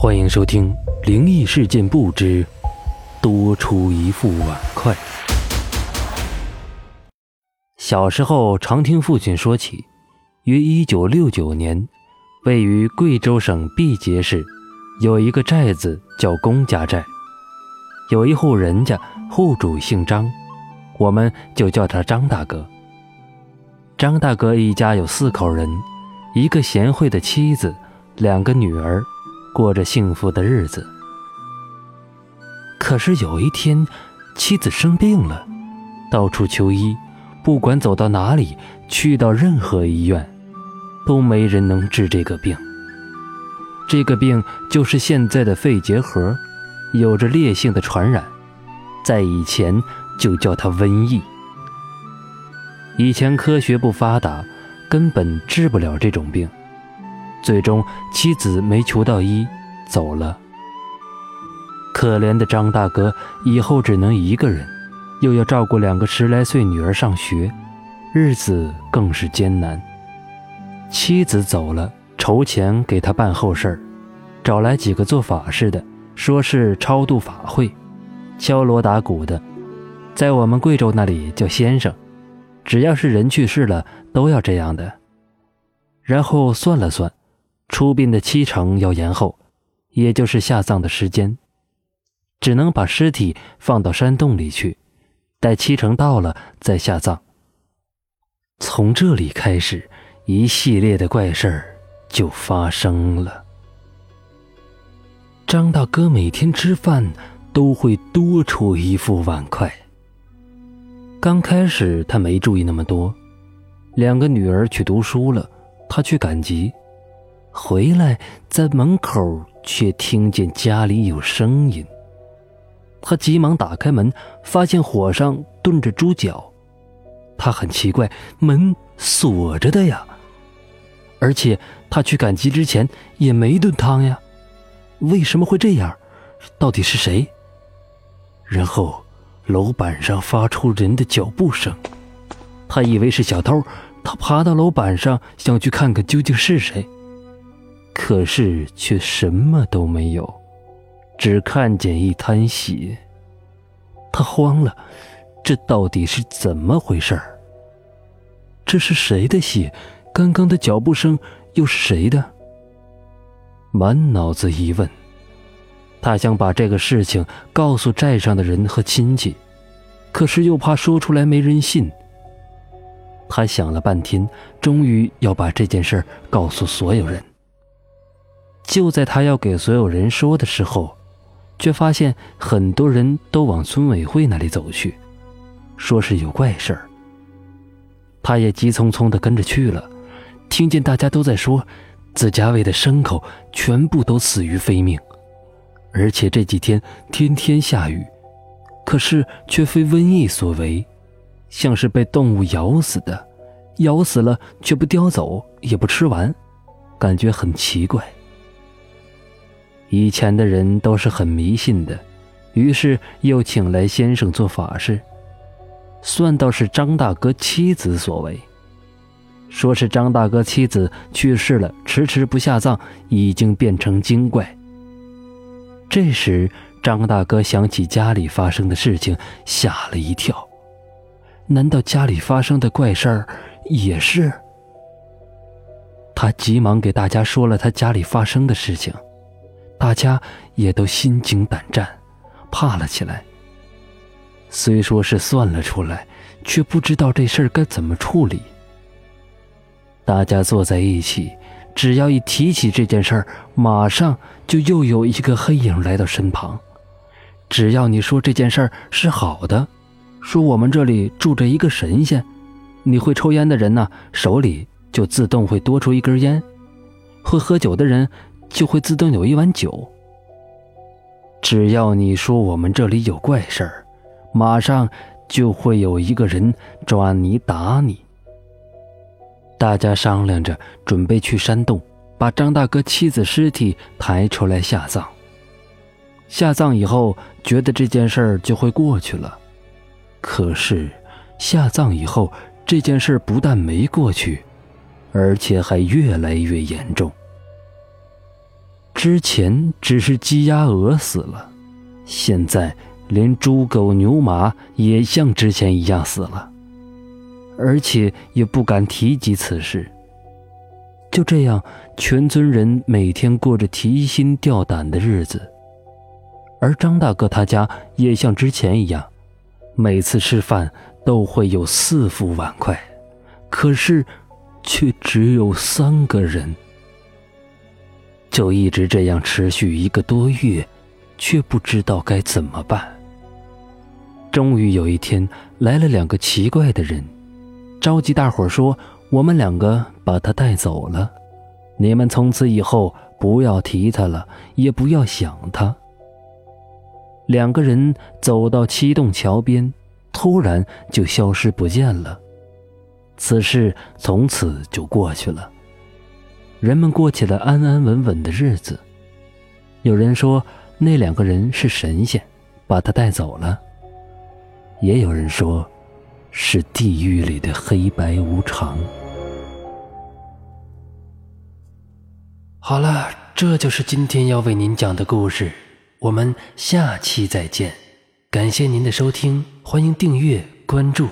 欢迎收听《灵异事件簿之多出一副碗筷》。小时候常听父亲说起，于一九六九年，位于贵州省毕节市，有一个寨子叫龚家寨，有一户人家，户主姓张，我们就叫他张大哥。张大哥一家有四口人，一个贤惠的妻子，两个女儿。过着幸福的日子，可是有一天，妻子生病了，到处求医，不管走到哪里，去到任何医院，都没人能治这个病。这个病就是现在的肺结核，有着烈性的传染，在以前就叫它瘟疫。以前科学不发达，根本治不了这种病。最终，妻子没求到医，走了。可怜的张大哥以后只能一个人，又要照顾两个十来岁女儿上学，日子更是艰难。妻子走了，筹钱给他办后事儿，找来几个做法事的，说是超度法会，敲锣打鼓的，在我们贵州那里叫先生，只要是人去世了，都要这样的。然后算了算。出殡的七成要延后，也就是下葬的时间，只能把尸体放到山洞里去，待七成到了再下葬。从这里开始，一系列的怪事儿就发生了。张大哥每天吃饭都会多出一副碗筷。刚开始他没注意那么多，两个女儿去读书了，他去赶集。回来，在门口却听见家里有声音。他急忙打开门，发现火上炖着猪脚。他很奇怪，门锁着的呀。而且他去赶集之前也没炖汤呀，为什么会这样？到底是谁？然后楼板上发出人的脚步声，他以为是小偷，他爬到楼板上想去看看究竟是谁。可是却什么都没有，只看见一滩血。他慌了，这到底是怎么回事儿？这是谁的血？刚刚的脚步声又是谁的？满脑子疑问，他想把这个事情告诉寨上的人和亲戚，可是又怕说出来没人信。他想了半天，终于要把这件事告诉所有人。就在他要给所有人说的时候，却发现很多人都往村委会那里走去，说是有怪事儿。他也急匆匆地跟着去了，听见大家都在说，自家喂的牲口全部都死于非命，而且这几天天天下雨，可是却非瘟疫所为，像是被动物咬死的，咬死了却不叼走，也不吃完，感觉很奇怪。以前的人都是很迷信的，于是又请来先生做法事，算到是张大哥妻子所为，说是张大哥妻子去世了，迟迟不下葬，已经变成精怪。这时，张大哥想起家里发生的事情，吓了一跳，难道家里发生的怪事儿也是？他急忙给大家说了他家里发生的事情。大家也都心惊胆战，怕了起来。虽说是算了出来，却不知道这事儿该怎么处理。大家坐在一起，只要一提起这件事儿，马上就又有一个黑影来到身旁。只要你说这件事儿是好的，说我们这里住着一个神仙，你会抽烟的人呢，手里就自动会多出一根烟；会喝酒的人。就会自动有一碗酒。只要你说我们这里有怪事儿，马上就会有一个人抓你打你。大家商量着准备去山洞，把张大哥妻子尸体抬出来下葬。下葬以后，觉得这件事儿就会过去了。可是下葬以后，这件事不但没过去，而且还越来越严重。之前只是鸡鸭鹅死了，现在连猪狗牛马也像之前一样死了，而且也不敢提及此事。就这样，全村人每天过着提心吊胆的日子，而张大哥他家也像之前一样，每次吃饭都会有四副碗筷，可是却只有三个人。就一直这样持续一个多月，却不知道该怎么办。终于有一天，来了两个奇怪的人，召集大伙说。我们两个把他带走了，你们从此以后不要提他了，也不要想他。两个人走到七洞桥边，突然就消失不见了。此事从此就过去了，人们过起了安安稳稳的日子。有人说那两个人是神仙，把他带走了；也有人说。是地狱里的黑白无常。好了，这就是今天要为您讲的故事，我们下期再见。感谢您的收听，欢迎订阅关注。